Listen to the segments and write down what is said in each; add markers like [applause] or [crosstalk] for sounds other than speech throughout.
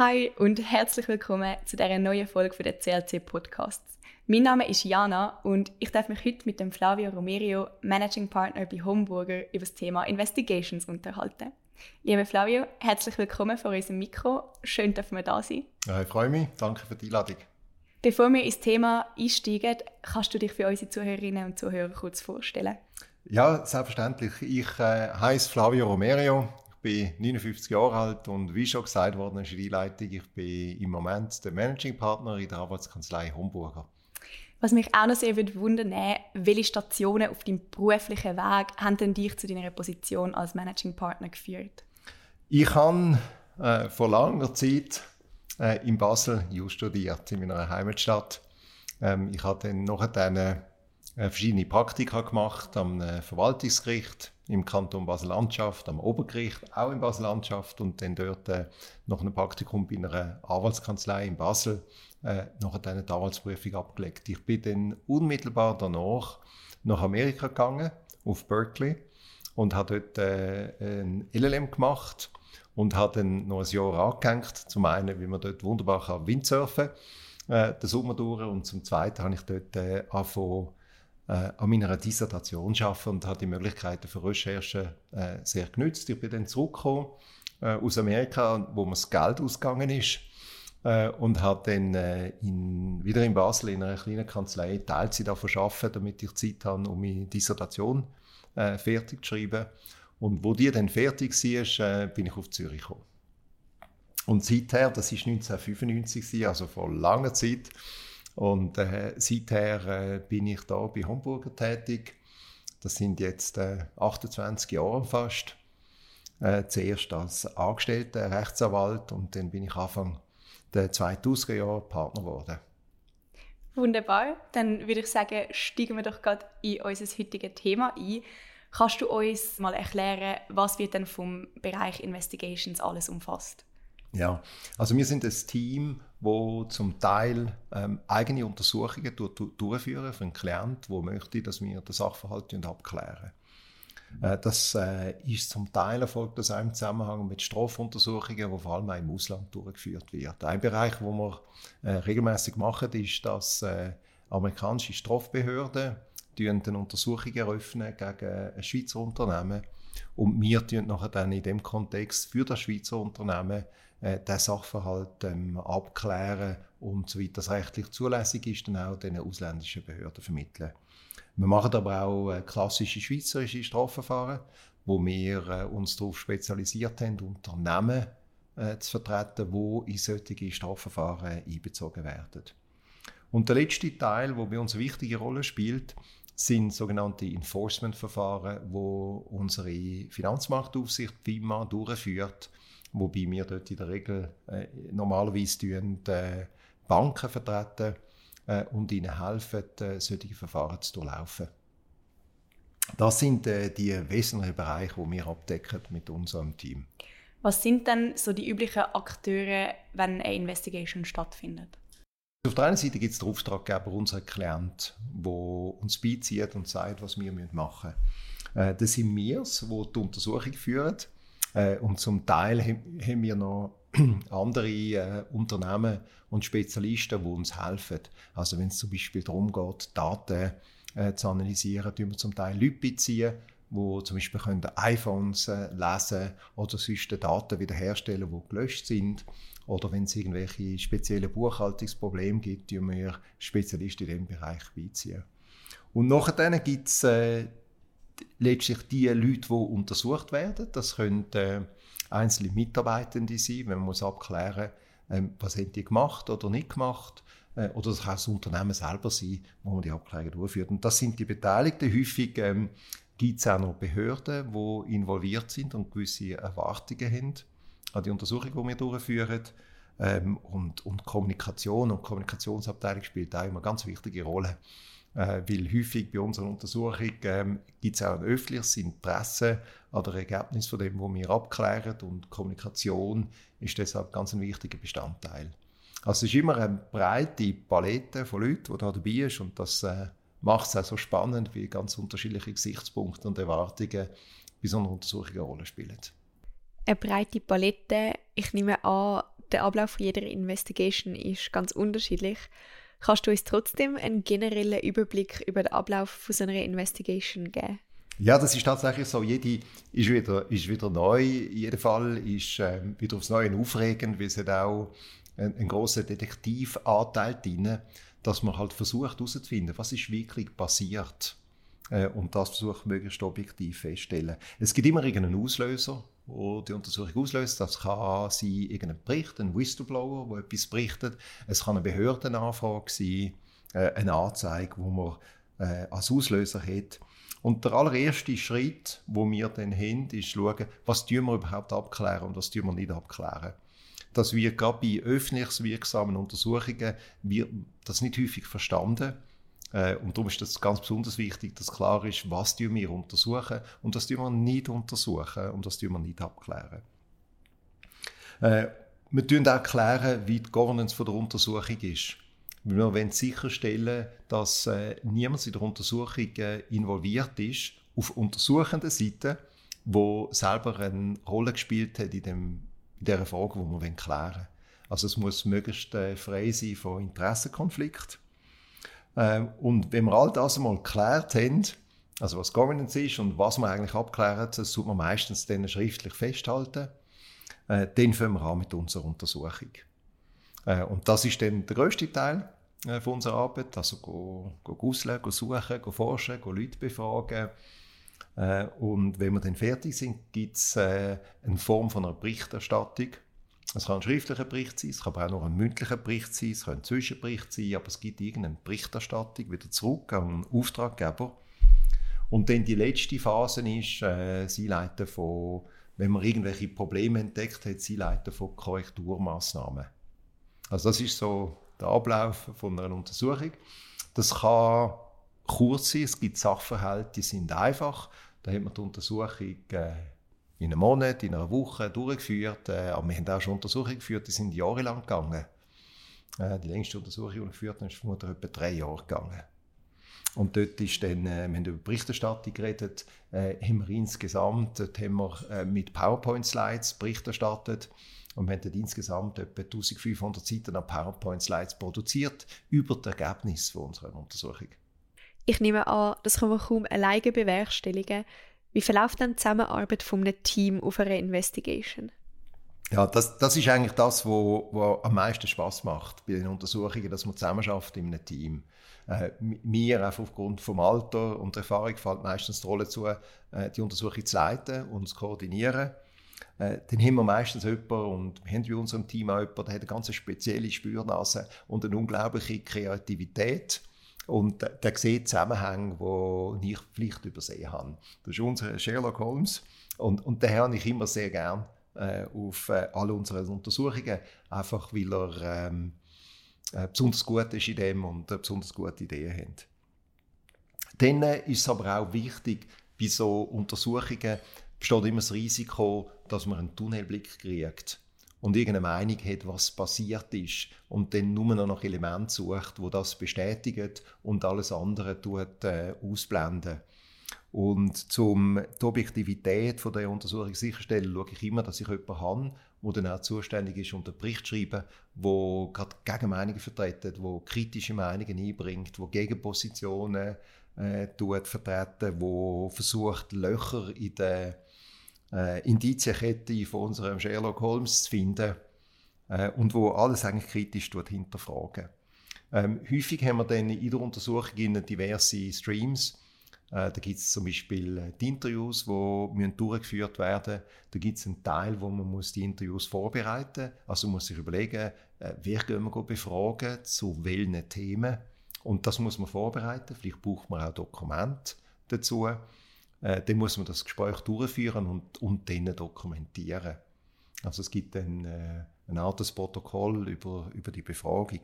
Hi und herzlich willkommen zu dieser neuen Folge der CLC Podcasts. Mein Name ist Jana und ich darf mich heute mit dem Flavio Romerio, Managing Partner bei Homeburger, über das Thema Investigations unterhalten. Lieber Flavio, herzlich willkommen vor unserem Mikro. Schön, dass wir da sind. Ja, ich freue mich. Danke für die Einladung. Bevor wir ins Thema einsteigen, kannst du dich für unsere Zuhörerinnen und Zuhörer kurz vorstellen? Ja, selbstverständlich. Ich äh, heiße Flavio Romerio. Ich bin 59 Jahre alt und wie schon gesagt worden in der Einleitung, ich bin im Moment der Managing Partner in der Arbeitskanzlei Homburger. Was mich auch noch sehr wundern würde, welche Stationen auf deinem beruflichen Weg haben denn dich zu deiner Position als Managing Partner geführt? Ich habe äh, vor langer Zeit äh, in Basel Jus studiert, in meiner Heimatstadt. Ähm, ich habe dann noch eine äh, verschiedene Praktika gemacht am äh, Verwaltungsgericht im Kanton Basel-Landschaft, am Obergericht auch in Basel-Landschaft und dann dort äh, noch ein Praktikum bei einer Anwaltskanzlei in Basel, äh, noch eine Anwaltsprüfung abgelegt. Ich bin dann unmittelbar danach nach Amerika gegangen, auf Berkeley und habe dort äh, ein LLM gemacht und habe dann noch ein Jahr angehängt. Zum einen, wie man dort wunderbar kann Windsurfen äh, den Sommer durch und zum zweiten habe ich dort äh, angefangen, äh, an meiner Dissertation arbeiten und habe die Möglichkeiten für Recherche äh, sehr genützt. Ich bin dann zurückgekommen äh, aus Amerika, wo mir das Geld ausgegangen ist äh, und habe dann äh, in, wieder in Basel in einer kleinen Kanzlei Teilzeit davon arbeiten, damit ich Zeit habe, um meine Dissertation äh, fertig zu schreiben. Und wo die dann fertig war, bin ich auf Zürich gekommen. Und seither, das war 1995, also vor langer Zeit, und äh, seither äh, bin ich da bei Homburger tätig. Das sind jetzt äh, 28 Jahre fast. Äh, zuerst als Angestellter Rechtsanwalt und dann bin ich Anfang der 2000er Jahre Partner geworden. Wunderbar. Dann würde ich sagen, steigen wir doch gerade in unser heutiges Thema ein. Kannst du uns mal erklären, was wird denn vom Bereich Investigations alles umfasst? Ja, also wir sind ein Team, wo zum Teil ähm, eigene Untersuchungen durch, durchführen für einen Klient, der möchte, dass wir den Sachverhalt abklären. Äh, das äh, ist zum Teil erfolgt das auch im Zusammenhang mit Strafuntersuchungen, die vor allem auch im Ausland durchgeführt werden. Ein Bereich, wo wir äh, regelmäßig machen, ist, dass äh, amerikanische Strafbehörden eine Untersuchung eröffnen gegen ein Schweizer Unternehmen und wir tun dann in dem Kontext für das Schweizer Unternehmen äh, den Sachverhalt ähm, abklären und soweit das rechtlich zulässig ist, dann auch den ausländischen Behörden vermitteln. Wir machen aber auch äh, klassische schweizerische Strafverfahren, wo wir äh, uns darauf spezialisiert haben, Unternehmen äh, zu vertreten, wo in solche Strafverfahren einbezogen werden. Und der letzte Teil, wo bei uns eine wichtige Rolle spielt, sind sogenannte Enforcement-Verfahren, wo unsere Finanzmarktaufsicht FIMA durchführt wobei wir dort in der Regel äh, normalerweise tun, äh, Banken vertreten äh, und ihnen helfen, äh, solche Verfahren zu durchlaufen. Das sind äh, die wesentlichen Bereiche, die wir abdecken mit unserem Team. Was sind denn so die üblichen Akteure, wenn eine Investigation stattfindet? Auf der einen Seite gibt es den Auftraggeber, unseren Klient, der uns beizieht und sagt, was wir machen müssen. Äh, das sind wir, die die Untersuchung führen. Äh, und zum Teil haben wir noch [clears throat] andere äh, Unternehmen und Spezialisten, die uns helfen. Also wenn es zum Beispiel darum geht, Daten äh, zu analysieren, tun wir zum Teil Leute beziehen, die zum Beispiel können iPhones äh, lesen oder sonst Daten wiederherstellen, die gelöscht sind. Oder wenn es irgendwelche speziellen Buchhaltungsprobleme gibt, tun wir Spezialisten in diesem Bereich beiziehen. Und nachher gibt es äh, letztlich die Leute, die untersucht werden. Das können äh, einzelne Mitarbeitende sein, wenn man muss abklären ähm, was haben die gemacht oder nicht gemacht. Äh, oder das kann das Unternehmen selber sein, wo man die Abklärung durchführt. Und das sind die Beteiligten. Häufig ähm, gibt es auch noch Behörden, die involviert sind und gewisse Erwartungen haben an die Untersuchung, die wir durchführen. Ähm, und, und Kommunikation und Kommunikationsabteilung spielt auch immer eine ganz wichtige Rolle. Äh, weil häufig bei unserer Untersuchung ähm, gibt es auch ein öffentliches Interesse an dem Ergebnis von dem, was wir abklären und Kommunikation ist deshalb ganz ein wichtiger Bestandteil. Also es ist immer eine breite Palette von Leuten, die da dabei ist und das äh, macht es auch so spannend, wie ganz unterschiedliche Gesichtspunkte und Erwartungen bei so einer Untersuchung eine Rolle spielen. Eine breite Palette, ich nehme an, der Ablauf jeder Investigation ist ganz unterschiedlich. Kannst du uns trotzdem einen generellen Überblick über den Ablauf von so einer Investigation geben? Ja, das ist tatsächlich so. Jede ist wieder, ist wieder neu. Jeder Fall ist äh, wieder aufs Neue aufregend, weil es hat auch einen, einen grossen Detektivanteil drin, dass man halt versucht herauszufinden, was ist wirklich passiert äh, und das versucht möglichst objektiv festzustellen. Es gibt immer irgendeinen Auslöser, wo die Untersuchung auslöst. Das kann sein irgendein Bericht, ein Whistleblower, der etwas berichtet. Es kann eine Behördenanfrage sein, äh, eine Anzeige, wo man äh, als Auslöser hat. Und der allererste Schritt, wo wir dann haben, ist schauen, was wir überhaupt abklären und was wir nicht abklären. Das wird gerade bei öffentlichwirksamen Untersuchungen wird das nicht häufig verstanden. Äh, und darum ist es ganz besonders wichtig, dass klar ist, was wir untersuchen und das wir nicht untersuchen und das wir nicht abklären. Äh, wir erklären auch klären, wie die Governance der Untersuchung ist. Wir wollen sicherstellen, dass äh, niemand in der Untersuchung involviert ist, auf untersuchender Seite, wo selber eine Rolle gespielt hat in, dem, in dieser Frage, die wir klären wollen. Also es muss möglichst frei sein von Interessenkonflikt ähm, und wenn wir all das einmal geklärt haben, also was Governance ist und was man eigentlich abklären, das tut man meistens dann schriftlich festhalten. Äh, dann fangen wir an mit unserer Untersuchung. Äh, und das ist dann der größte Teil äh, von unserer Arbeit. Also go, go gusseln, go suchen, go forschen, go Leute befragen. Äh, und wenn wir dann fertig sind, gibt es äh, eine Form von einer Berichterstattung es kann ein schriftlicher Bericht sein, es kann aber auch noch ein mündlicher Bericht sein, es kann ein Zwischenbericht sein, aber es gibt irgendeine Berichterstattung wieder zurück an den Auftraggeber. Und dann die letzte Phase ist, äh, sie leiten von, wenn man irgendwelche Probleme entdeckt hat, sie leiten von Korrekturmaßnahmen. Also das ist so der Ablauf von einer Untersuchung. Das kann kurz sein, es gibt Sachverhalte, die sind einfach. Da hat man die Untersuchung äh, in einem Monat, in einer Woche durchgeführt. Äh, aber wir haben auch schon Untersuchungen geführt, die sind jahrelang gegangen. Äh, die längste Untersuchung, die wir geführt haben, ist vermutlich etwa drei Jahre gegangen. Und dort ist dann, äh, wir haben über Berichterstattung geredet, äh, haben wir insgesamt, dort haben wir äh, mit PowerPoint-Slides Bericht erstattet und wir haben dort insgesamt etwa 1500 Seiten an PowerPoint-Slides produziert über das Ergebnis unserer Untersuchung. Ich nehme an, das kann man kaum alleine bewerkstelligen. Wie verläuft dann die Zusammenarbeit von einem Team auf einer Investigation? Ja, das, das ist eigentlich das, was wo, wo am meisten Spaß macht bei den Untersuchungen, dass man zusammenarbeitet in einem Team. Äh, mir, einfach aufgrund vom Alter und der Erfahrung, fällt meistens die Rolle zu, äh, die Untersuchung zu leiten und zu koordinieren. Äh, dann haben wir meistens jemanden, und wir haben bei unserem Team auch jemanden, der hat eine ganz spezielle Spürnase und eine unglaubliche Kreativität und der sieht Zusammenhänge, die ich vielleicht übersehen habe. Das ist unser Sherlock Holmes und, und den habe ich immer sehr gern äh, auf äh, all unseren Untersuchungen, einfach weil er ähm, äh, besonders gut ist in dem und äh, besonders gute Ideen hat. Dann äh, ist es aber auch wichtig, bei so Untersuchungen besteht immer das Risiko, dass man einen Tunnelblick kriegt und irgendeine Meinung hat, was passiert ist und dann nur noch nach Elementen sucht, wo das bestätigt und alles andere tut, äh, ausblenden. Und zum die Objektivität von der Untersuchung sicherstellen, schaue ich immer, dass ich jemanden habe, der dann auch zuständig ist und einen Bericht schreiben, wo gerade Gegenmeinungen vertreten, wo kritische Meinungen einbringt, wo Gegenpositionen äh, vertreten, wo versucht Löcher in der äh, Indizienkette von unserem Sherlock Holmes zu finden äh, und wo alles eigentlich kritisch hinterfragen. Ähm, häufig haben wir dann in der Untersuchung diverse Streams. Äh, da gibt es zum Beispiel äh, die Interviews, die durchgeführt werden Da gibt es einen Teil, wo man muss die Interviews vorbereiten muss. Also man muss sich überlegen, äh, wer gehen wir befragen, zu welchen Themen. Und das muss man vorbereiten. Vielleicht braucht man auch Dokumente dazu äh, dann muss man das Gespräch durchführen und, und dann dokumentieren. Also es gibt dann äh, ein Art Protokoll über, über die Befragung.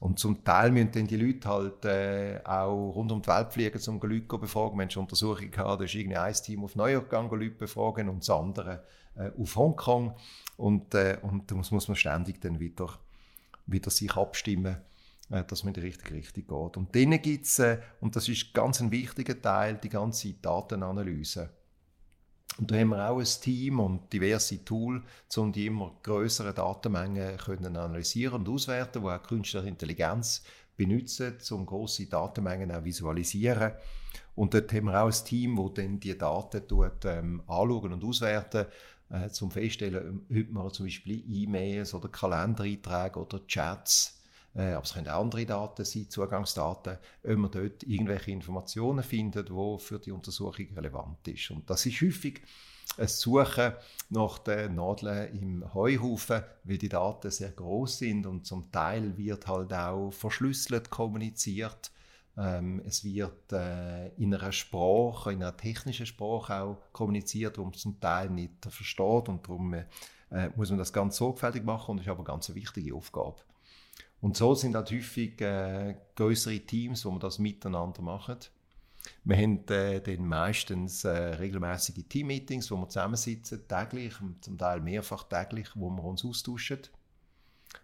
Und zum Teil müssen dann die Leute halt äh, auch rund um die Welt fliegen, um Leute zu befragen. Wenn es Untersuchungen gehabt da ist irgendwie ein Team auf New York gegangen, Leute befragen und das andere äh, auf Hongkong. Und, äh, und da muss, muss man ständig dann wieder, wieder sich abstimmen dass man in die richtige Richtung geht. Und dann gibt es, äh, und das ist ganz ein wichtiger Teil, die ganze Datenanalyse. Und da haben wir auch ein Team und diverse Tools, um die immer größeren Datenmengen können analysieren und auswerten, wo auch künstliche Intelligenz benutzen, um große Datenmengen auch visualisieren. Und dort haben wir auch ein Team, das dann die Daten tut, ähm, anschauen und auswerten, äh, zum feststellen, ob man zum Beispiel E-Mails oder Kalendereinträge oder Chats äh, aber es können auch andere Daten sein, Zugangsdaten, ob man dort irgendwelche Informationen findet, die für die Untersuchung relevant ist. Und das ist häufig ein Suchen nach den Nadeln im Heuhaufen, weil die Daten sehr groß sind und zum Teil wird halt auch verschlüsselt kommuniziert. Ähm, es wird äh, in einer Sprache, in einer technischen Sprache auch kommuniziert, die man zum Teil nicht versteht und darum äh, muss man das ganz sorgfältig machen und das ist aber eine ganz wichtige Aufgabe. Und so sind halt häufig äh, größere Teams, wo wir das miteinander machen. Wir haben äh, dann meistens äh, regelmäßige Teammeetings, wo wir zusammensitzen, täglich, zum Teil mehrfach täglich, wo wir uns austauschen.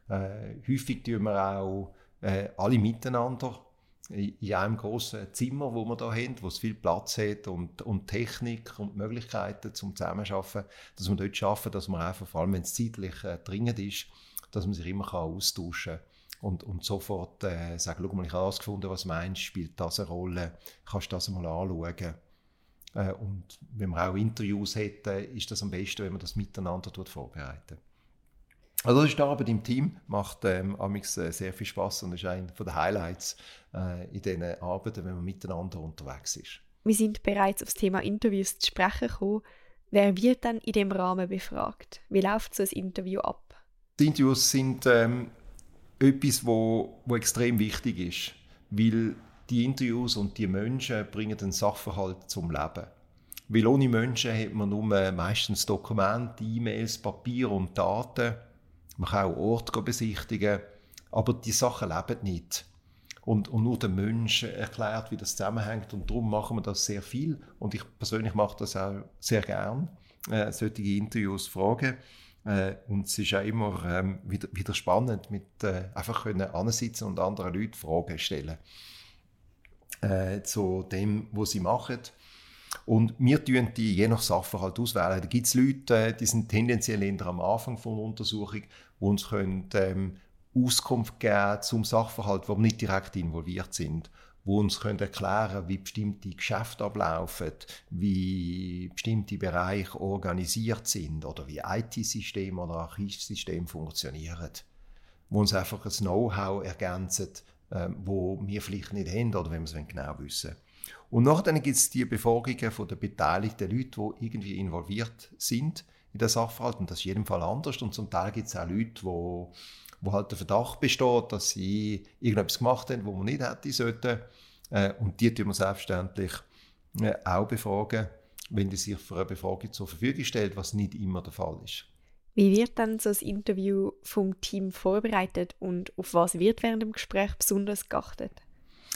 Äh, häufig tun wir auch äh, alle miteinander in einem großen Zimmer, wo wir da haben, wo es viel Platz hat und, und Technik und Möglichkeiten zum Zusammenarbeiten, dass wir dort schaffen, dass man einfach, vor allem wenn es zeitlich äh, dringend ist, dass man sich immer kann austauschen kann und, und sofort äh, sagen, schau mal, ich habe das gefunden, was meinst, spielt das eine Rolle, kannst du das mal anschauen. Äh, und wenn wir auch Interviews hätten, ist das am besten, wenn man das miteinander vorbereiten. Also das ist die Arbeit im Team, macht ähm, amix äh, sehr viel Spaß und ist einer der Highlights äh, in diesen Arbeiten, wenn man miteinander unterwegs ist. Wir sind bereits auf das Thema Interviews zu sprechen gekommen. Wer wird dann in dem Rahmen befragt? Wie läuft so ein Interview ab? Die Interviews sind ähm, etwas, wo, wo extrem wichtig ist, weil die Interviews und die Menschen bringen den Sachverhalt zum Leben. Weil ohne Menschen hat man nur meistens Dokumente, E-Mails, Papier und Daten. Man kann auch Orte besichtigen, aber die Sachen leben nicht. Und, und nur der Mensch erklärt, wie das zusammenhängt und darum machen wir das sehr viel und ich persönlich mache das auch sehr gern, äh, solche Interviews fragen. Äh, und es ist auch immer ähm, wieder, wieder spannend, mit äh, einfach können ansitzen und anderen Leuten Fragen stellen äh, zu dem, was sie machen. Und wir tun die je nach Sachverhalt auswählen. Da gibt es Leute, äh, die sind tendenziell eher am Anfang von der Untersuchung, die uns können, ähm, Auskunft geben zum Sachverhalt, wo wir nicht direkt involviert sind wo uns können erklären wie bestimmte Geschäfte ablaufen, wie bestimmte Bereiche organisiert sind oder wie IT-Systeme oder Archivsysteme funktionieren. Wo uns einfach ein Know-how ergänzen, äh, wo wir vielleicht nicht haben oder wenn wir es genau wissen. Und nachher gibt es die Befragungen von den beteiligten Leuten, die irgendwie involviert sind in der Sachverhalt. Und das ist in jedem Fall anders. Und zum Teil gibt es auch Leute, die wo halt der Verdacht besteht, dass sie irgendetwas gemacht haben, wo man nicht hätte sollten. Äh, und die tun wir selbstverständlich äh, auch befragen, wenn die sich für eine Befragung zur Verfügung stellt, was nicht immer der Fall ist. Wie wird dann so ein Interview vom Team vorbereitet und auf was wird während dem Gespräch besonders geachtet?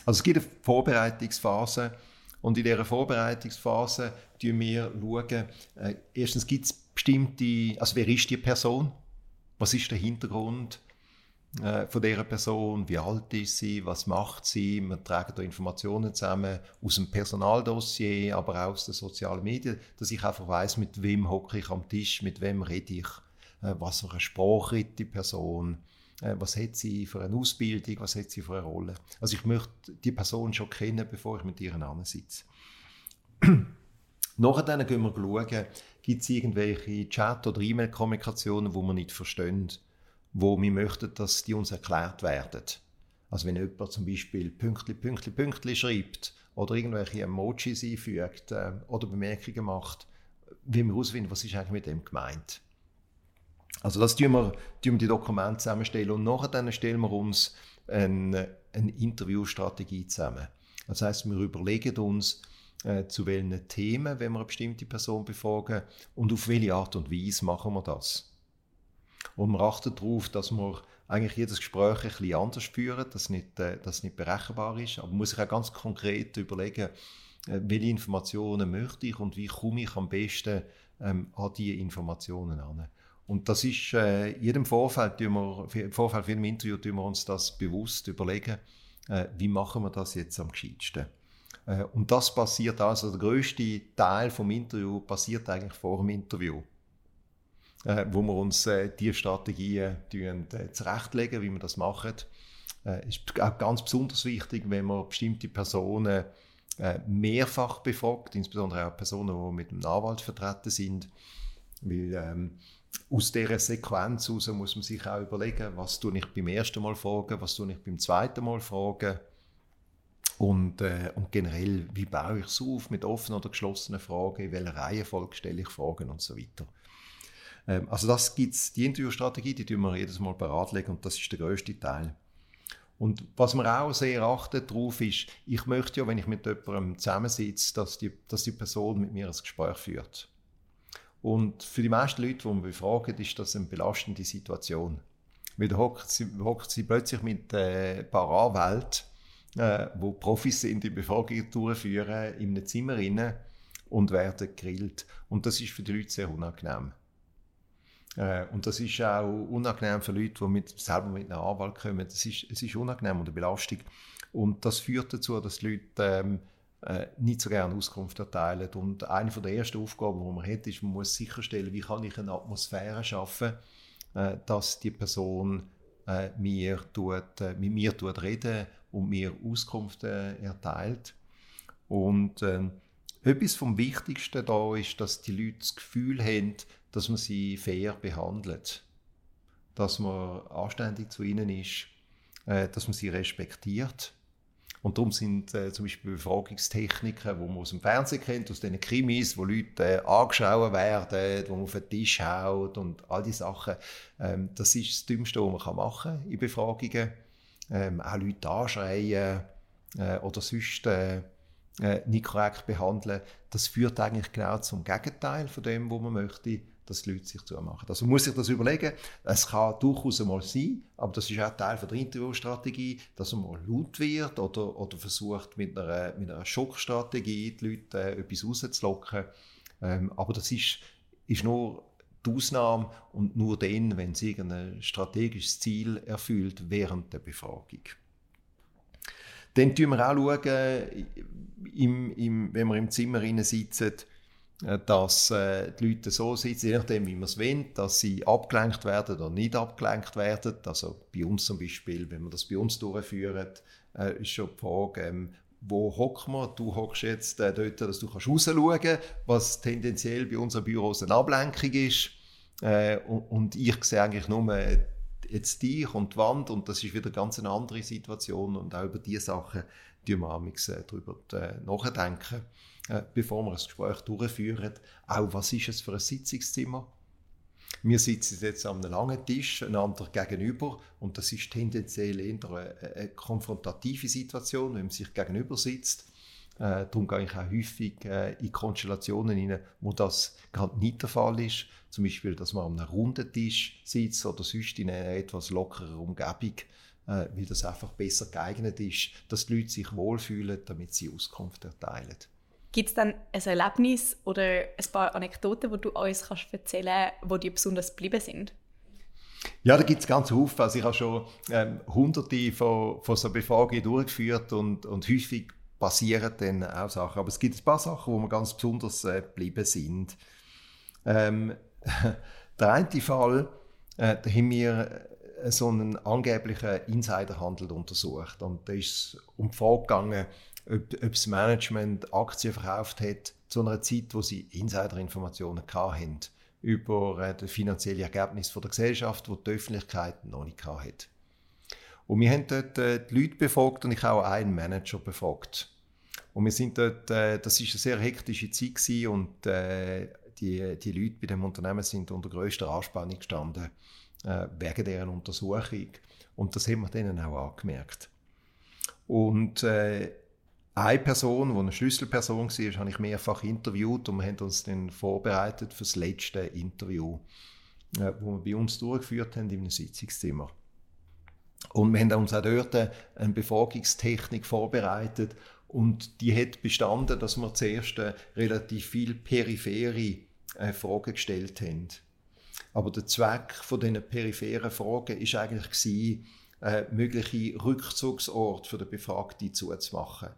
Also es gibt eine Vorbereitungsphase und in dieser Vorbereitungsphase schauen wir, schauen, äh, erstens gibt es bestimmte, also wer ist die Person, was ist der Hintergrund, äh, von dieser Person, wie alt ist sie, was macht sie. Wir tragen da Informationen zusammen aus dem Personaldossier, aber auch aus den sozialen Medien, dass ich einfach weiß, mit wem hocke ich am Tisch, mit wem rede ich, äh, was für eine Sprache redet die Person, äh, was hat sie für eine Ausbildung, was hat sie für eine Rolle. Also ich möchte die Person schon kennen, bevor ich mit ihr sitze. [clears throat] Nachher gehen wir schauen, gibt es irgendwelche Chat- oder E-Mail-Kommunikationen, die wir nicht verstehen wo wir möchten, dass die uns erklärt werden. Also wenn jemand zum Beispiel Pünktli, Pünktli, Pünktli schreibt oder irgendwelche Emojis einfügt äh, oder Bemerkungen macht, wie wir herausfinden, was ist eigentlich mit dem gemeint. Also das tun wir, tun wir die Dokumente zusammenstellen und nachher dann stellen wir uns eine, eine Interviewstrategie zusammen. Das heißt, wir überlegen uns, äh, zu welchen Themen, wenn wir eine bestimmte Person befragen und auf welche Art und Weise machen wir das. Und wir achten darauf, dass wir eigentlich jedes Gespräch ein bisschen anders führen, dass nicht, äh, das nicht berechenbar ist. Aber man muss sich auch ganz konkret überlegen, äh, welche Informationen möchte ich und wie komme ich am besten ähm, an diese Informationen an. Und das ist äh, in jedem Vorfeld, wir, im Vorfeld jedem Interview tun wir uns das bewusst überlegen, äh, wie machen wir das jetzt am gescheitsten. Äh, und das passiert also, der größte Teil vom Interview passiert eigentlich vor dem Interview. Äh, wo wir uns äh, die Strategien äh, zurechtlegen, wie wir das machen. Äh, ist auch ganz besonders wichtig, wenn man bestimmte Personen äh, mehrfach befragt, insbesondere auch Personen, die mit einem Anwalt vertreten sind, weil ähm, aus dieser Sequenz heraus muss man sich auch überlegen, was tue ich beim ersten Mal fragen, was tue ich beim zweiten Mal fragen und, äh, und generell, wie baue ich es auf mit offenen oder geschlossenen Fragen, in welcher Reihenfolge stelle ich Fragen und so weiter. Ähm, also das gibt's, die Interviewstrategie, die tun wir jedes Mal beratlegen und das ist der größte Teil. Und was wir auch sehr achten darauf ist, ich möchte ja, wenn ich mit jemandem zusammensitze, dass die, dass die Person mit mir ein Gespräch führt. Und für die meisten Leute, die wir befragen, ist das eine belastende Situation. Weil da hockt sie, sie plötzlich mit äh, ein paar Anwälten, äh, wo Profis sind, die Befragungen durchführen, in einem Zimmer rein und werden gegrillt. Und das ist für die Leute sehr unangenehm. Äh, und das ist auch unangenehm für Leute, die mit, selber mit einem Anwalt kommen. Das ist, es ist unangenehm und eine Belastung. Und das führt dazu, dass die Leute ähm, äh, nicht so gerne Auskunft erteilen. Und eine der ersten Aufgaben, die man hat, ist, man muss sicherstellen, wie kann ich eine Atmosphäre schaffen, äh, dass die Person äh, mir tut, äh, mit mir tut reden und mir Auskunft äh, erteilt. Und ähm, etwas vom Wichtigsten da ist, dass die Leute das Gefühl haben, dass man sie fair behandelt, dass man anständig zu ihnen ist, äh, dass man sie respektiert. Und darum sind äh, zum Beispiel Befragungstechniken, die man aus dem Fernsehen kennt, aus den Krimis, wo Leute äh, angeschaut werden, wo man auf den Tisch haut und all diese Sachen. Ähm, das ist das Dümmste, was man machen kann in Befragungen. Ähm, auch Leute anschreien äh, oder sonst äh, äh, nicht korrekt behandeln. Das führt eigentlich genau zum Gegenteil von dem, was man möchte dass die Leute sich zumachen. Also man muss sich das überlegen. Es kann durchaus einmal sein, aber das ist auch Teil von der Interviewstrategie, dass man mal laut wird oder, oder versucht mit einer, mit einer Schockstrategie die Leute äh, etwas rauszulocken. Ähm, aber das ist, ist nur die Ausnahme und nur dann, wenn es irgendein strategisches Ziel erfüllt während der Befragung. Dann schauen wir auch, schauen, im, im, wenn wir im Zimmer sitzen, dass äh, die Leute so sitzen, je nachdem, wie man es will, dass sie abgelenkt werden oder nicht abgelenkt werden. Also bei uns zum Beispiel, wenn wir das bei uns durchführen, äh, ist schon die Frage, ähm, wo hocken wir? Du hockst jetzt äh, dort, dass du kannst rausschauen kannst, was tendenziell bei unseren Büros eine Ablenkung ist. Äh, und, und, ich sehe eigentlich nur jetzt dich und die Wand und das ist wieder ganz eine andere Situation und auch über diese Sachen die wir äh, darüber äh, nachdenken. Äh, bevor wir das Gespräch durchführen. Auch, was ist es für ein Sitzungszimmer? Wir sitzen jetzt an einem langen Tisch einander gegenüber und das ist tendenziell eher eine, eine konfrontative Situation, wenn man sich gegenüber sitzt. Äh, darum gehe ich auch häufig äh, in Konstellationen rein, wo das gerade nicht der Fall ist. Zum Beispiel, dass man an einem runden Tisch sitzt oder sonst in einer etwas lockerer Umgebung, äh, weil das einfach besser geeignet ist, dass die Leute sich wohlfühlen, damit sie Auskunft erteilen. Gibt es dann ein Erlebnis oder ein paar Anekdoten, die du uns kannst erzählen kannst, die dir besonders geblieben sind? Ja, da gibt es ganz viele. Also ich habe schon ähm, hunderte von, von so Befragungen durchgeführt und, und häufig passieren dann auch Sachen. Aber es gibt ein paar Sachen, wo mir ganz besonders äh, geblieben sind. Ähm, [laughs] der eine Fall, äh, da haben wir äh, so einen angeblichen Insiderhandel untersucht. Und da ist es um die Frage gegangen, ob, ob das Management Aktien verkauft hat zu einer Zeit, wo sie Insiderinformationen hatten über äh, das finanzielle Ergebnis der Gesellschaft, wo die Öffentlichkeit noch nicht hatte. Und wir haben dort äh, die Leute befragt und ich auch einen Manager befragt. Und wir sind dort, äh, das ist eine sehr hektische Zeit gewesen und äh, die, die Leute bei dem Unternehmen sind unter größter Anspannung gestanden äh, wegen deren Untersuchung. Und das haben wir denen auch angemerkt. Und äh, eine Person, die eine Schlüsselperson war, habe ich mehrfach interviewt und wir haben uns dann vorbereitet für das letzte Interview, äh, wo wir bei uns durchgeführt haben in einem Sitzungszimmer. Und wir haben uns auch dort eine Befragungstechnik vorbereitet und die hat bestanden, dass wir zuerst relativ viel periphere äh, Fragen gestellt haben. Aber der Zweck von diesen peripheren Fragen ist eigentlich äh, mögliche Rückzugsorte für den Befragten zuzumachen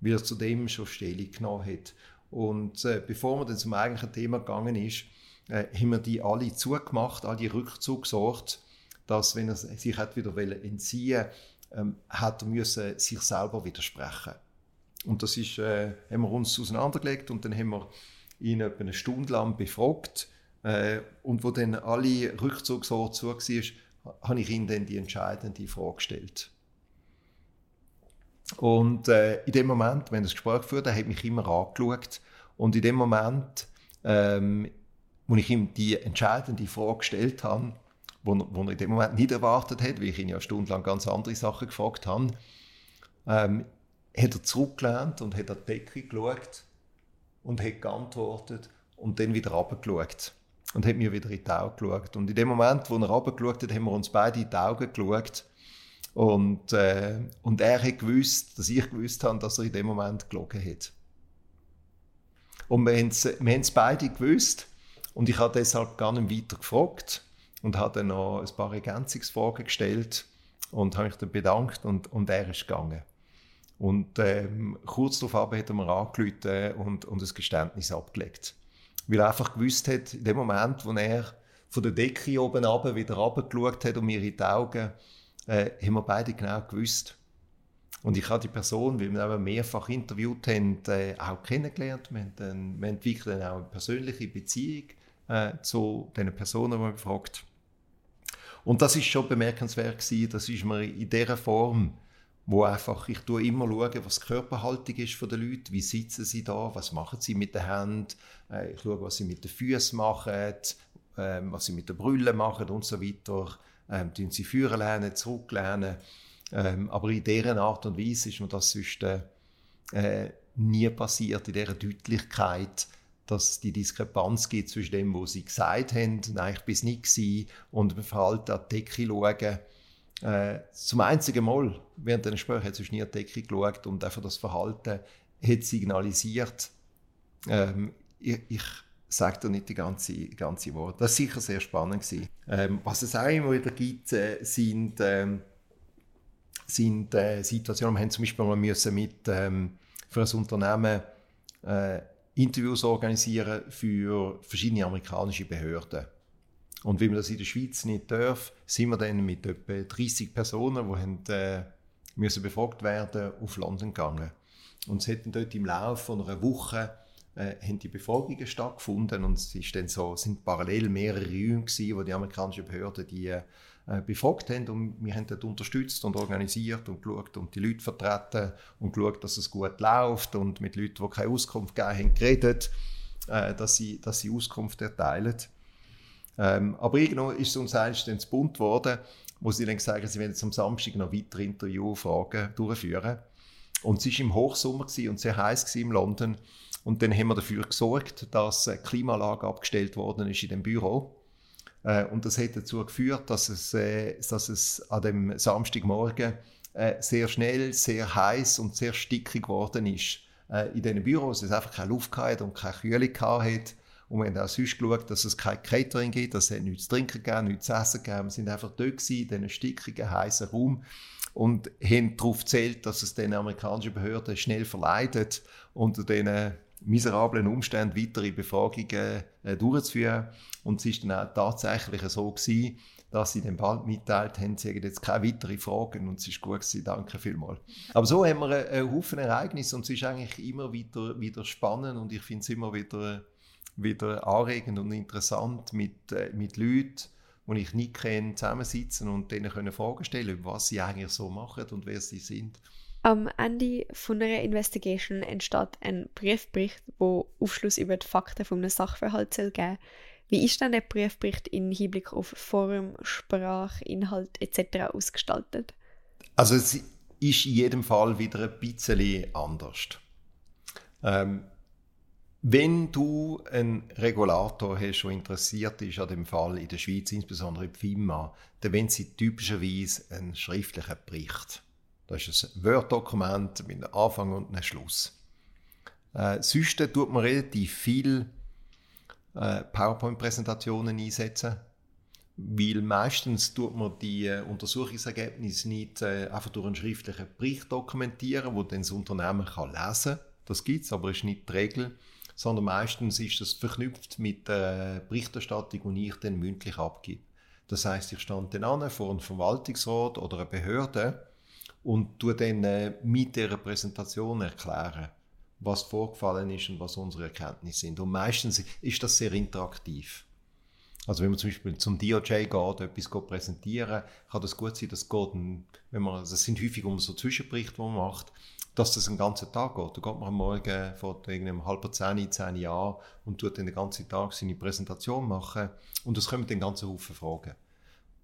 weil er zu dem schon Stellung genommen hat. Und äh, bevor man dann zum eigentlichen Thema gegangen ist, äh, haben wir die alle zugemacht, all die Rückzugsorte, dass wenn er sich hat wieder entziehen ähm, hat er müssen sich selber widersprechen. Und das ist, äh, haben wir uns auseinandergelegt und dann haben wir ihn etwa eine Stunde lang befragt. Äh, und wo dann alle Rückzugsorte zu war, habe ich ihm dann die entscheidende Frage gestellt. Und äh, in dem Moment, wenn das Gespräch geführt hat, hat mich immer angeschaut. Und in dem Moment, ähm, wo ich ihm die entscheidende Frage gestellt habe, wo, wo er in dem Moment nicht erwartet hat, weil ich ihn ja stundenlang ganz andere Sachen gefragt habe, ähm, hat er zurückgelehnt und hat an die Decke geschaut und hat geantwortet und dann wieder runtergeschaut und hat mir wieder in die Augen geschaut. Und in dem Moment, wo er runtergeschaut hat, haben wir uns beide in die Augen geschaut und, äh, und er hat gewusst, dass ich gewusst habe, dass er in dem Moment gelogen hat. Und wir haben es beide gewusst und ich habe deshalb gar nicht weiter gefragt und habe dann noch ein paar Ergänzungsfragen gestellt und habe mich dann bedankt und, und er ist gegangen. Und ähm, kurz darauf hat er mir angerufen und, und ein Geständnis abgelegt. Weil er einfach gewusst hat, in dem Moment, wo er von der Decke oben runter wieder runtergeschaut hat und mir in die Augen äh, haben wir beide genau gewusst. Und ich habe die Person, wie wir eben mehrfach interviewt haben, äh, auch kennengelernt. Wir, haben dann, wir entwickeln auch eine persönliche Beziehung äh, zu den Personen, die man befragt. Und das ist schon bemerkenswert gewesen. Das ist mir in dieser Form, wo einfach, ich tue immer schauen, was die Körperhaltung ist von den wie sitzen sie da, was machen sie mit den Händen, äh, ich schaue, was sie mit den Füßen machen, äh, was sie mit den Brüllen machen und so weiter ähm, sie führen lernen, zurücklernen. Ähm, aber in dieser Art und Weise ist mir das sonst äh, nie passiert, in dieser Deutlichkeit, dass die Diskrepanz gibt zwischen dem, was sie gesagt haben, nein, ich bin nicht gewesen, und dem Verhalten an die Decke schauen. Äh, zum einzigen Mal während der Gespräche hat sie nie an die Decke geschaut und einfach das Verhalten hat signalisiert, ähm, ich, ich sagt er nicht die ganze, ganze Wort. Das war sicher sehr spannend. Ähm, was es auch immer wieder gibt, äh, sind, ähm, sind äh, Situationen, wir haben zum Beispiel mal müssen mit, ähm, für ein Unternehmen äh, Interviews organisieren für verschiedene amerikanische Behörden. Und wie man das in der Schweiz nicht darf, sind wir dann mit etwa 30 Personen, die haben, äh, müssen befragt werden, auf London gegangen. Und es hat dort im Laufe einer Woche äh, haben die Befragungen stattgefunden und es ist dann so, sind parallel mehrere Räume wo die amerikanischen Behörden die äh, befragt haben und wir haben dort unterstützt und organisiert und geschaut und die Leute vertreten und geschaut, dass es gut läuft und mit Leuten, die keine Auskunft gegeben haben, geredet, äh, dass, sie, dass sie Auskunft erteilen. Ähm, aber irgendwann ist es uns eigentlich dann bunt geworden, wo sie dann gesagt sie werden jetzt am Samstag noch weitere Interviewfragen durchführen. Und es war im Hochsommer und sehr heiß in London. Und dann haben wir dafür gesorgt, dass die Klimaanlage abgestellt worden ist in dem Büro. Äh, und das hat dazu geführt, dass es, äh, dass es an dem Samstagmorgen äh, sehr schnell, sehr heiß und sehr stickig geworden ist in diesen Büros. Es einfach keine Luft hatte und keine Kühle hatte. Und wir haben auch sonst geschaut, dass es kein Catering gibt, dass es nichts zu trinken gegeben, nichts zu essen gegeben. Wir sind einfach dort gewesen, in diesem stickigen, heißen Raum und haben darauf gezählt, dass es den amerikanischen Behörden schnell verleidet, unter diesen miserablen Umständen weitere Befragungen äh, durchzuführen. Und es ist dann auch tatsächlich so gewesen, dass sie dann bald mitteilt haben, sie haben jetzt keine weiteren Fragen und es ist gut gewesen, danke vielmals. Aber so haben wir einen Haufen Ereignisse und es ist eigentlich immer wieder, wieder spannend und ich finde es immer wieder, wieder anregend und interessant mit, äh, mit Leuten, die ich nicht kenne, zusammensitzen und denen können Fragen stellen, was sie eigentlich so machen und wer sie sind. Am Ende von einer Investigation entsteht ein Briefbericht, wo Aufschluss über die Fakten von einem Sachverhalt soll geben Wie ist dann der Briefbericht in Hinblick auf Form, Sprache, Inhalt etc. ausgestaltet? Also es ist in jedem Fall wieder ein bisschen anders. Ähm, wenn du einen Regulator hast, der interessiert ist an dem Fall in der Schweiz, insbesondere die FIMA, dann wenn sie typischerweise einen schriftlichen Bericht. Das ist ein Word-Dokument mit einem Anfang und einem Schluss. Äh, sonst tut man relativ viel äh, PowerPoint-Präsentationen einsetzen, weil meistens tut man die äh, Untersuchungsergebnisse nicht äh, einfach durch einen schriftlichen Bericht dokumentieren, wo dann das Unternehmen kann lesen kann. Das gibt es, aber ist nicht die Regel. Sondern meistens ist das verknüpft mit der Berichterstattung, die ich dann mündlich abgebe. Das heißt, ich stand dann an vor einem Verwaltungsrat oder einer Behörde und tue dann äh, mit dieser Präsentation erklären, was vorgefallen ist und was unsere Erkenntnisse sind. Und meistens ist das sehr interaktiv. Also wenn man zum Beispiel zum DOJ geht, etwas präsentieren, kann das gut sein, dass geht wenn man, das sind häufig um so Zwischenberichte, die man macht, dass das einen ganzen Tag geht. Da geht man am Morgen von irgendeinem halben zehn, zehn Jahren und tut den ganzen Tag seine Präsentation machen und es kommen dann ganzen Haufen Fragen.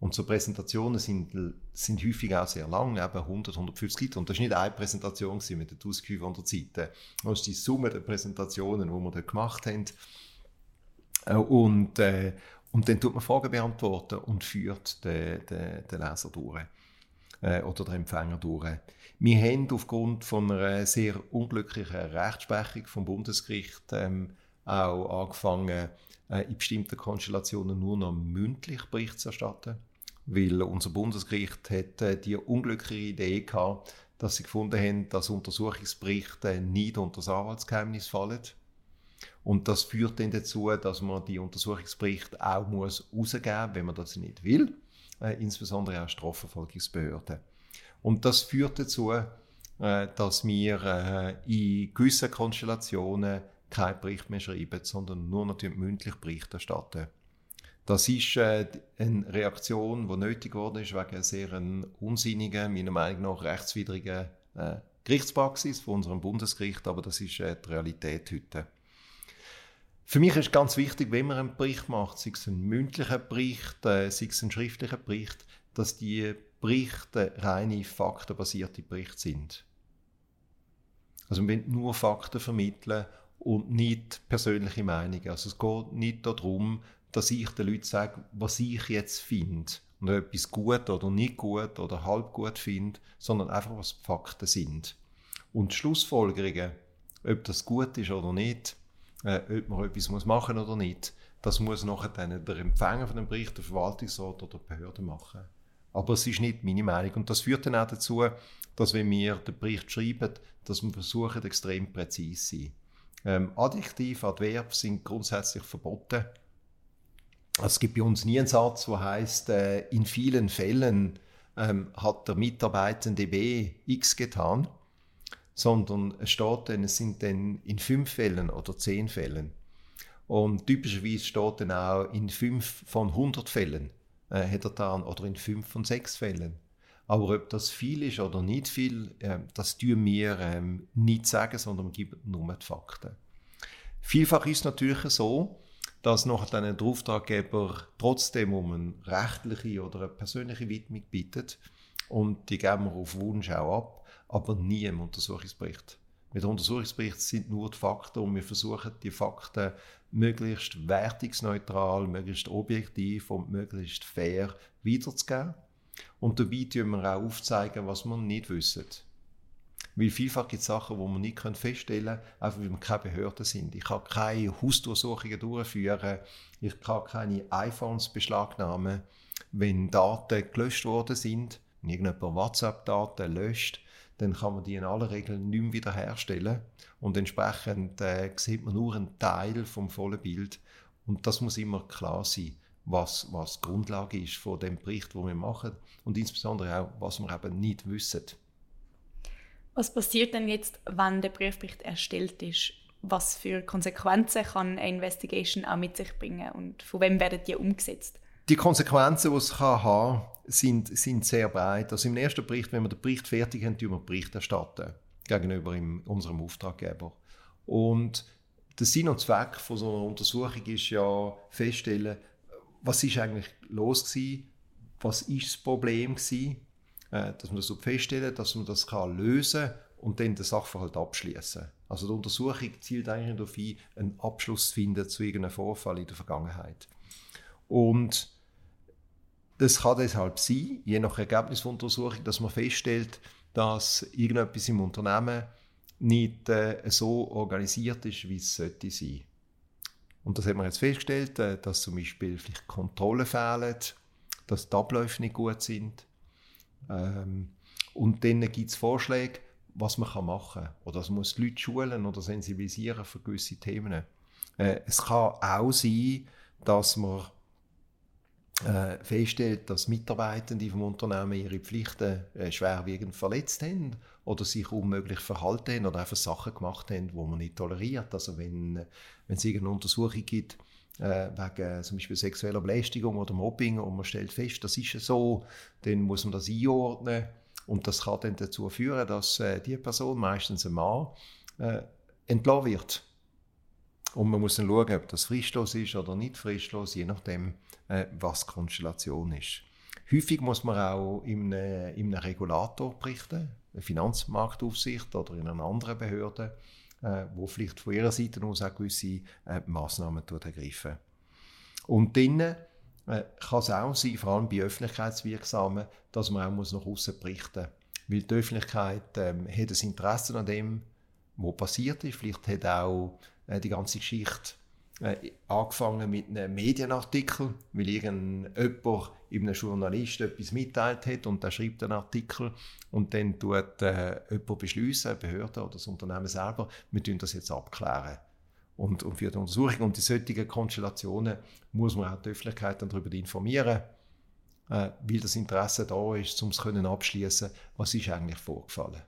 Und so Präsentationen sind, sind häufig auch sehr lang, eben 100, 150 Seiten. Und das war nicht eine Präsentation mit 1500 Seiten. Das ist die Summe der Präsentationen, die wir dort gemacht haben. Äh, und, äh, und dann tut man Fragen beantworten und führt den, den, den Leser durch äh, oder den Empfänger durch. Wir haben aufgrund von einer sehr unglücklichen Rechtsprechung vom Bundesgericht ähm, auch angefangen, äh, in bestimmten Konstellationen nur noch mündlich Bericht zu erstatten, weil unser Bundesgericht hat äh, die unglückliche Idee gehabt, dass sie gefunden haben, dass Untersuchungsberichte nicht unter das Anwaltsgeheimnis fallen und das führt dann dazu, dass man die Untersuchungsberichte auch muss rausgeben muss, wenn man das nicht will, äh, insbesondere auch Strafverfolgungsbehörden. Und das führt dazu, äh, dass wir äh, in gewissen Konstellationen keinen Bericht mehr schreiben, sondern nur noch mündlich Bericht erstatten. Das ist äh, eine Reaktion, die nötig ist wegen einer sehr unsinnigen, meiner Meinung nach rechtswidrigen äh, Gerichtspraxis von unserem Bundesgericht, aber das ist äh, die Realität heute. Für mich ist ganz wichtig, wenn man einen Bericht macht, sei es ein mündlicher Bericht, äh, sei es ein schriftlicher Bericht, dass die Berichte reine faktenbasierte Berichte sind. Also man will nur Fakten vermitteln und nicht persönliche Meinungen. Also es geht nicht darum, dass ich den Leuten sage, was ich jetzt finde und ob etwas gut oder nicht gut oder halb gut finde, sondern einfach, was die Fakten sind. Und die Schlussfolgerungen, ob das gut ist oder nicht, äh, ob man etwas muss machen oder nicht, das muss nachher dann der Empfänger von dem Bericht, der Verwaltungsrat oder die Behörde machen. Aber es ist nicht meine Meinung. Und das führt dann auch dazu, dass wenn wir den Bericht schreiben, dass wir versuchen, extrem präzise zu sein. Ähm, Adjektiv, Adverb sind grundsätzlich verboten. Es gibt bei uns nie einen Satz, der heißt, äh, in vielen Fällen ähm, hat der Mitarbeitende B X getan sondern es steht dann, es sind dann in fünf Fällen oder zehn Fällen. Und typischerweise steht dann auch in fünf von 100 Fällen äh, hat er dann oder in fünf von sechs Fällen. Aber ob das viel ist oder nicht viel, äh, das tun wir ähm, nicht sagen, sondern geben nur die Fakten. Vielfach ist es natürlich so, dass noch der Auftraggeber trotzdem um eine rechtliche oder eine persönliche Widmung bittet und die geben wir auf Wunsch auch ab aber nie im Untersuchungsbericht. Mit dem Untersuchungsbericht sind nur die Fakten und wir versuchen die Fakten möglichst wertungsneutral, möglichst objektiv und möglichst fair wiederzugeben. Und dabei tun wir auch aufzeigen, was wir nicht wissen. Weil vielfach gibt es Sachen, die man nicht feststellen können, einfach weil wir keine Behörden sind. Ich kann keine Hausdurchsuchungen durchführen, ich kann keine iPhones beschlagnahmen. Wenn Daten gelöscht worden sind, wenn irgendjemand WhatsApp-Daten löscht, dann kann man die in aller Regel nicht mehr wiederherstellen. Und entsprechend äh, sieht man nur einen Teil vom vollen Bild. Und das muss immer klar sein, was, was die Grundlage ist von dem Bericht, den wir machen. Und insbesondere auch, was wir eben nicht wissen. Was passiert denn jetzt, wenn der Prüfbericht erstellt ist? Was für Konsequenzen kann eine Investigation auch mit sich bringen und von wem werden die umgesetzt? Die Konsequenzen, die es kann haben sind, sind sehr breit. Also im ersten Bericht, wenn wir den Bericht fertig haben, tun wir Bericht erstatten gegenüber im, unserem Auftraggeber. Und der Sinn und Zweck von so einer Untersuchung ist ja feststellen, was ist eigentlich los gewesen, was ist das Problem gewesen, äh, dass man das so feststellen, dass man das kann lösen und dann den Sachverhalt abschließen. Also die Untersuchung zielt eigentlich darauf ein, einen Abschluss zu finden zu irgendeinem Vorfall in der Vergangenheit. Und das kann deshalb sein, je nach Ergebnis der Untersuchung, dass man feststellt, dass irgendetwas im Unternehmen nicht äh, so organisiert ist, wie es sollte sein. Und das hat man jetzt festgestellt, äh, dass zum Beispiel vielleicht Kontrollen fehlen dass die Abläufe nicht gut sind. Ähm, und dann gibt es Vorschläge, was man machen kann. Oder es muss die Leute schulen oder sensibilisieren für gewisse Themen. Äh, es kann auch sein, dass man äh, feststellt, dass Mitarbeitende vom Unternehmen ihre Pflichten äh, schwerwiegend verletzt haben oder sich unmöglich verhalten haben oder einfach Sachen gemacht haben, die man nicht toleriert. Also wenn, wenn es irgendeine Untersuchung gibt, äh, wegen zum Beispiel sexueller Belästigung oder Mobbing und man stellt fest, das ist so, dann muss man das einordnen und das kann dann dazu führen, dass äh, die Person, meistens ein Mann, äh, entlassen wird. Und man muss dann schauen, ob das fristlos ist oder nicht fristlos, je nachdem, äh, was Konstellation ist. Häufig muss man auch in einem, in einem Regulator berichten, eine Finanzmarktaufsicht oder in einer anderen Behörde, äh, wo vielleicht von ihrer Seite aus auch gewisse äh, Massnahmen ergreifen. Und dann äh, kann es auch sein, vor allem bei Öffentlichkeitswirksamen, dass man auch muss nach außen berichten muss. Weil die Öffentlichkeit ähm, hat ein Interesse an dem, was passiert ist. Vielleicht hat auch äh, die ganze Geschichte äh, angefangen mit einem Medienartikel, weil irgendjemand in einem Journalist etwas mitteilt hat und der schreibt einen Artikel und dann tut äh, jemand beschließen, eine Behörde oder das Unternehmen selber, wir tun das jetzt abklären. Und, und für die Untersuchung und die solchen Konstellationen muss man auch die Öffentlichkeit dann darüber informieren, äh, weil das Interesse da ist, um es abschließen was ist eigentlich vorgefallen.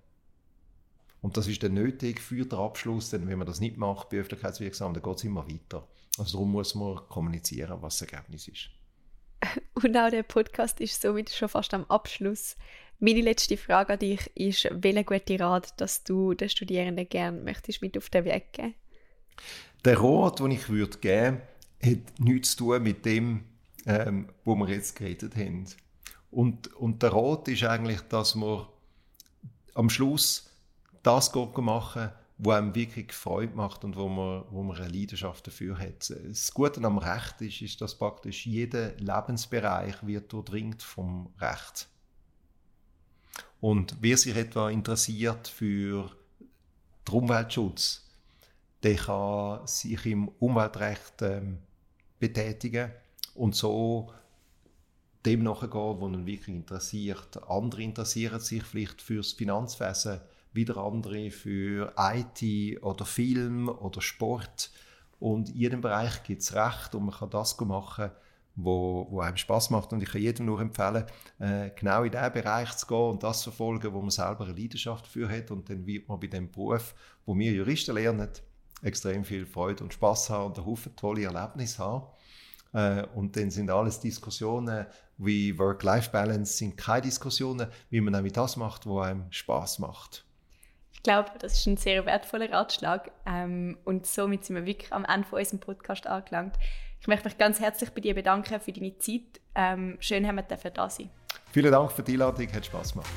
Und das ist dann nötig für den Abschluss, denn wenn man das nicht macht bei Öffentlichkeitswirksam, dann geht es immer weiter. Also darum muss man kommunizieren, was das Ergebnis ist. [laughs] Und auch der Podcast ist somit schon fast am Abschluss. Meine letzte Frage an dich ist, welchen guten Rat, dass du den Studierenden gerne möchtest mit auf den Weg geben? Der Rat, den ich würde geben hat nichts zu tun mit dem, ähm, wo wir jetzt geredet haben. Und, und der Rat ist eigentlich, dass man am Schluss das machen, wo einem wirklich Freude macht und wo man, wo man eine Leidenschaft dafür hat. Das Gute am Recht ist, ist, dass praktisch jeder Lebensbereich wird durchdringt vom Recht. Und wer sich etwa interessiert für den Umweltschutz, der kann sich im Umweltrecht ähm, betätigen und so dem nachgehen, was ihn wirklich interessiert. Andere interessieren sich vielleicht für das Finanzwesen wieder andere für IT oder Film oder Sport. Und in jedem Bereich gibt es Recht und man kann das machen, wo, wo einem Spaß macht. Und ich kann jedem nur empfehlen, äh, genau in diesen Bereich zu gehen und das zu verfolgen, wo man selber eine Leidenschaft für hat. Und dann wird man bei dem Beruf, wo wir Juristen lernen, extrem viel Freude und Spaß haben und einen Haufen tolle Erlebnisse haben. Äh, und dann sind alles Diskussionen wie Work-Life-Balance, sind keine Diskussionen, wie man nämlich das macht, was einem Spaß macht. Ich glaube, das ist ein sehr wertvoller Ratschlag. Ähm, und somit sind wir wirklich am Ende von unserem Podcast angelangt. Ich möchte mich ganz herzlich bei dir bedanken für deine Zeit. Ähm, schön, haben wir da sein. Vielen Dank für die Einladung, hat Spaß gemacht.